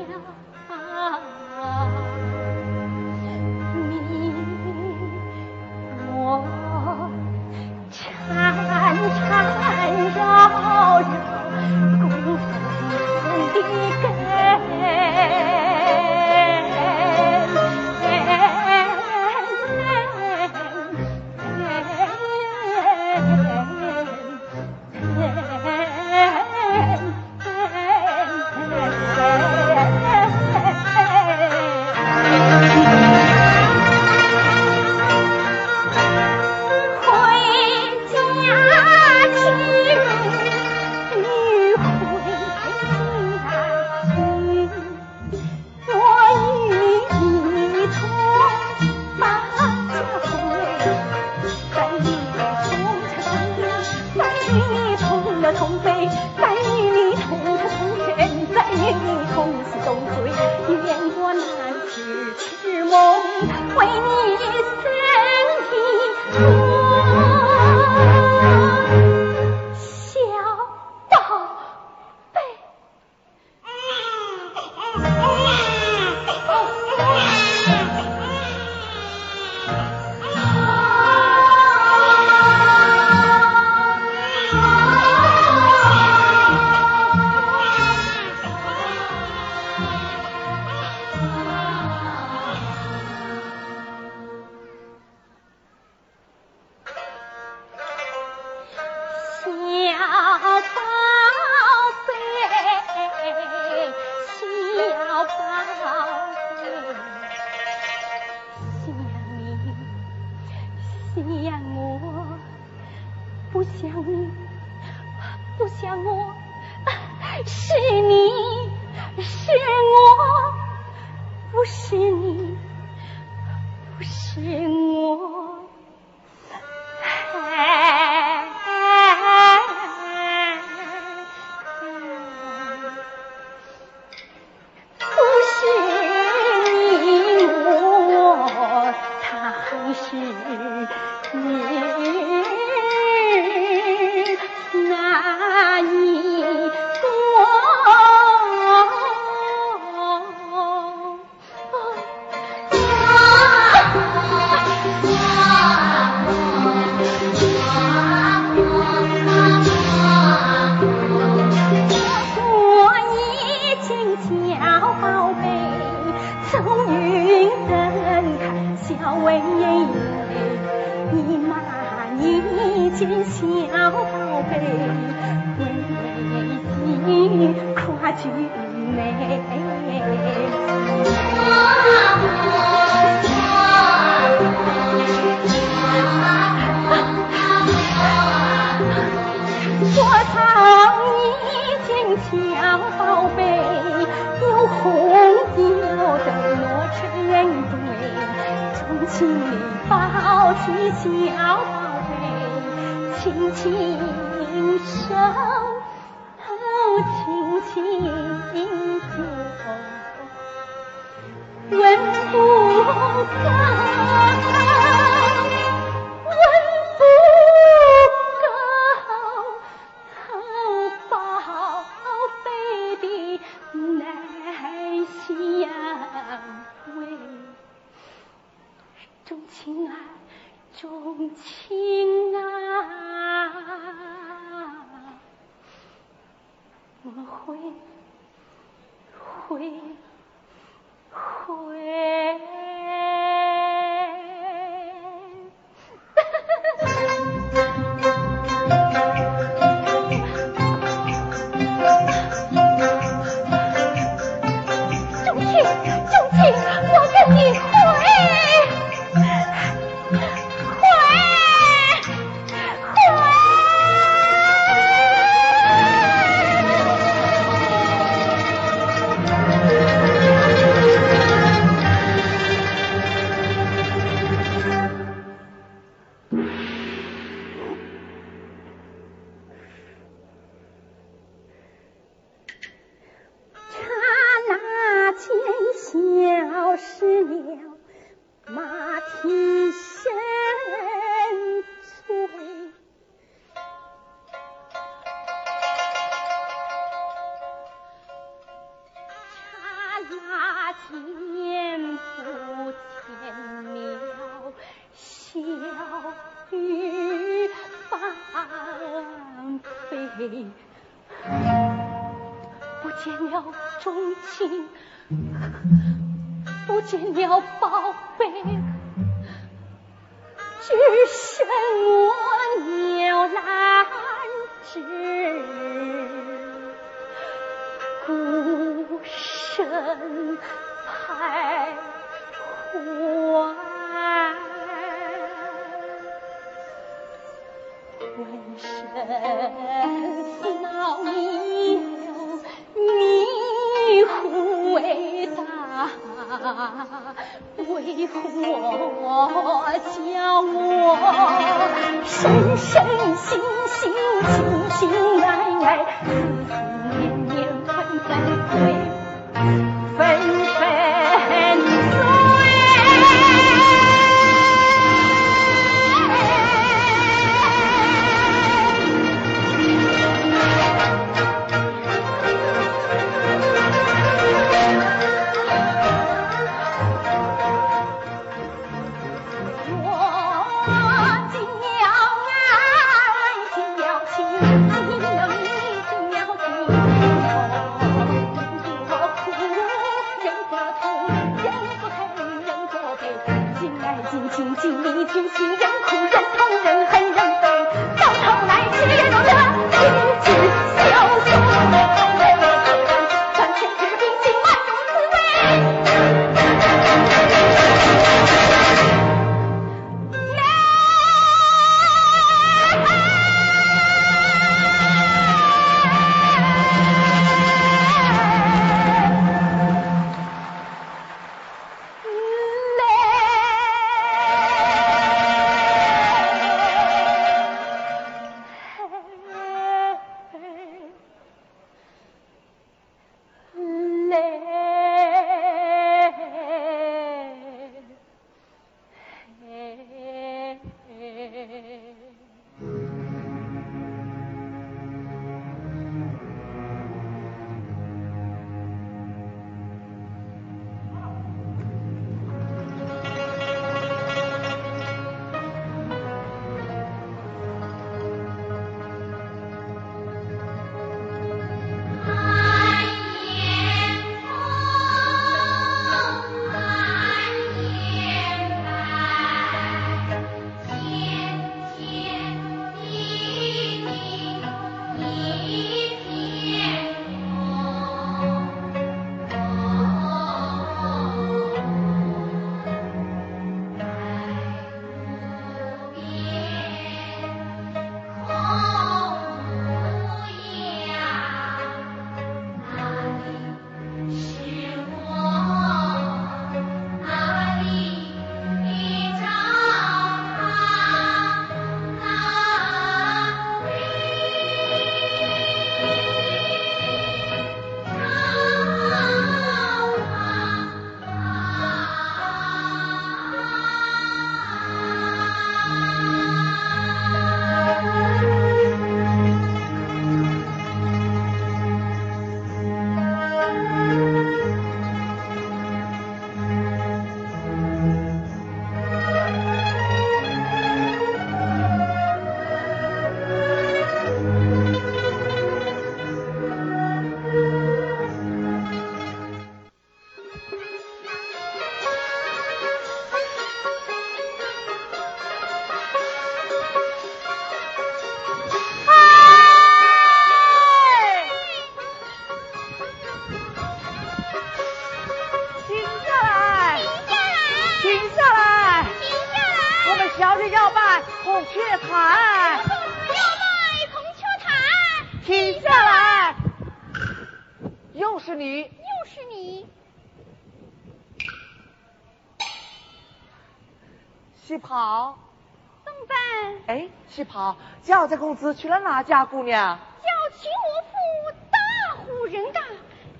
喜袍，焦家公子娶了哪家姑娘？要娶我府大户人家。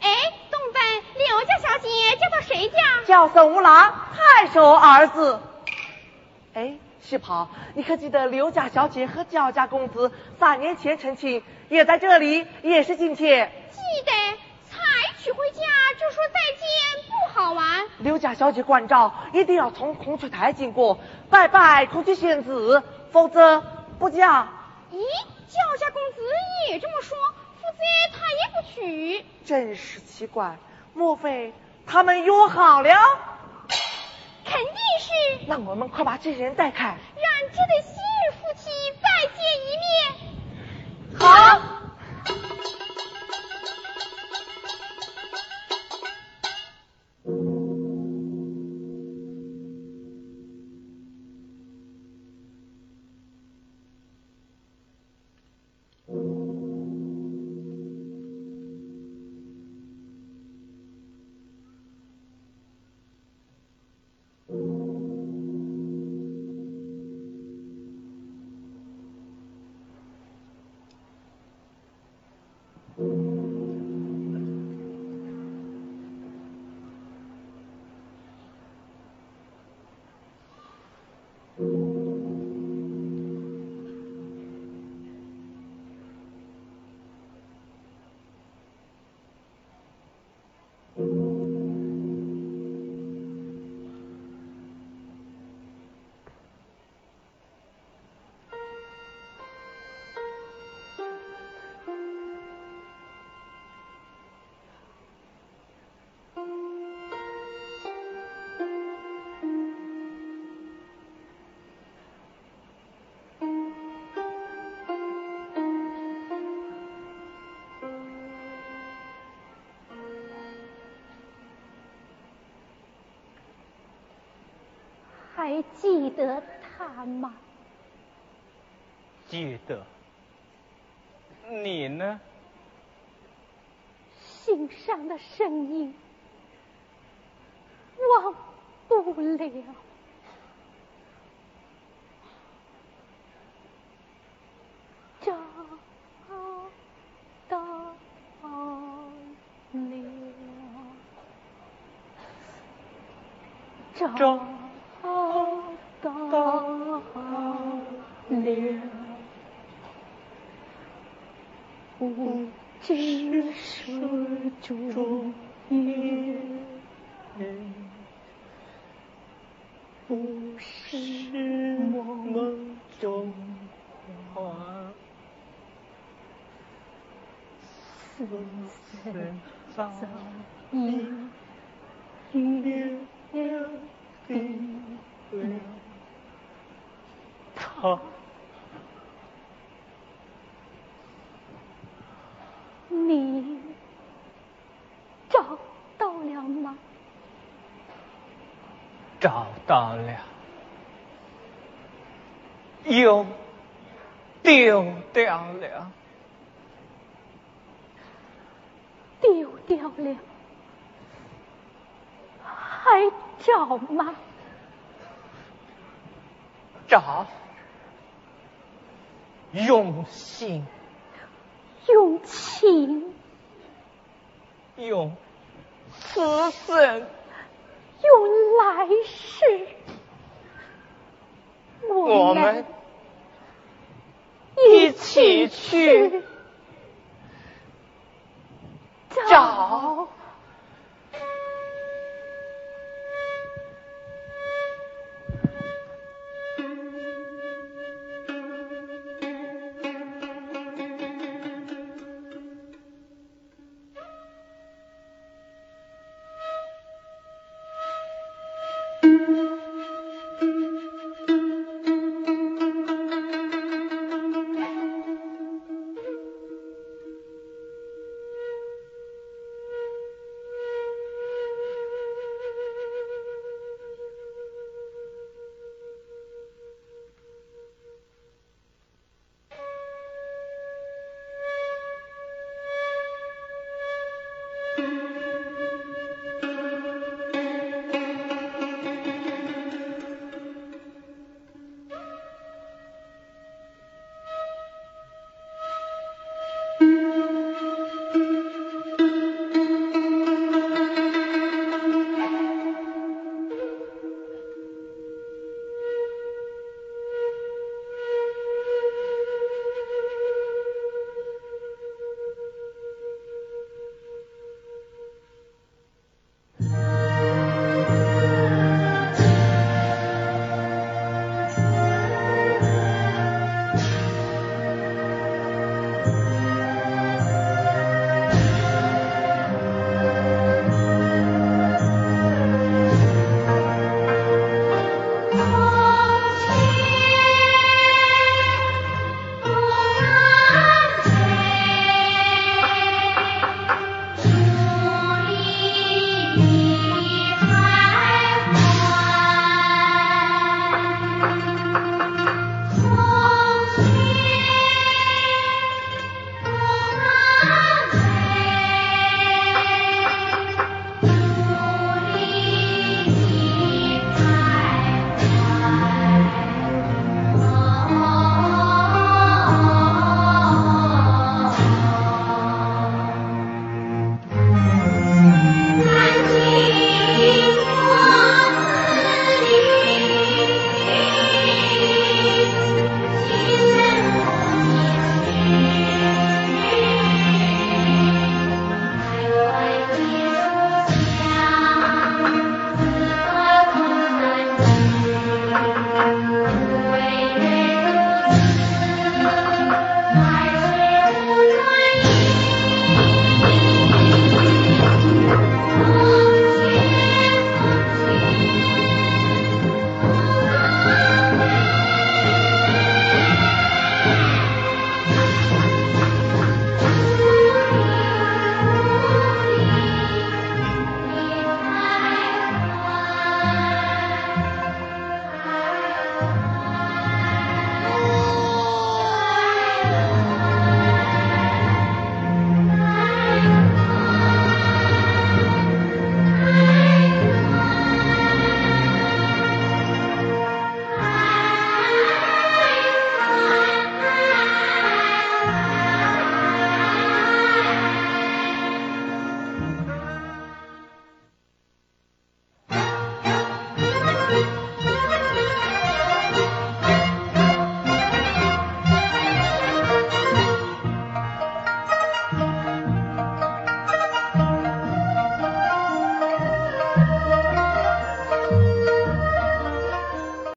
哎，东班刘家小姐嫁到谁家？叫宋五郎，太守儿子。哎，喜袍，你可记得刘家小姐和焦家公子三年前成亲，也在这里，也是今天。记得才娶回家就说再见，不好玩。刘家小姐关照，一定要从孔雀台经过，拜拜孔雀仙子，否则不嫁。咦，叫家公子也这么说，否则他也不娶。真是奇怪，莫非他们约好了？肯定是那我们快把这些人带开。让这对昔日夫妻再见一面。好。还记得他吗？记得。你呢？心上的声音忘不了。找到了，找找到了，不知水中月，不是梦中花。似早已留了了他。你找到了吗？找到了，又丢掉了，丢掉了，还找吗？找，用心，用情，用慈神，用来世，我们们一起去找。